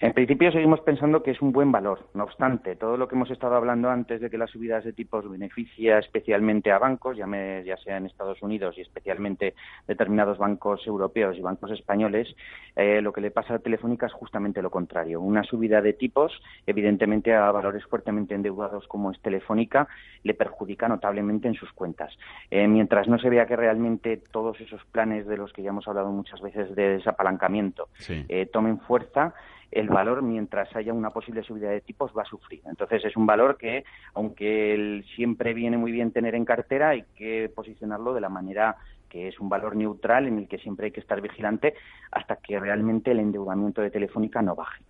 En principio seguimos pensando que es un buen valor. No obstante, todo lo que hemos estado hablando antes de que las subidas de tipos beneficia especialmente a bancos, ya, ya sea en Estados Unidos y especialmente determinados bancos europeos y bancos españoles, eh, lo que le pasa a Telefónica es justamente lo contrario. Una subida de tipos, evidentemente a valores fuertemente endeudados como es Telefónica, le perjudica notablemente en sus cuentas. Eh, mientras no se vea que realmente todos esos planes de los que ya hemos hablado muchas veces de desapalancamiento eh, tomen fuerza, el valor, mientras haya una posible subida de tipos, va a sufrir. Entonces, es un valor que, aunque siempre viene muy bien tener en cartera, hay que posicionarlo de la manera que es un valor neutral en el que siempre hay que estar vigilante hasta que realmente el endeudamiento de Telefónica no baje.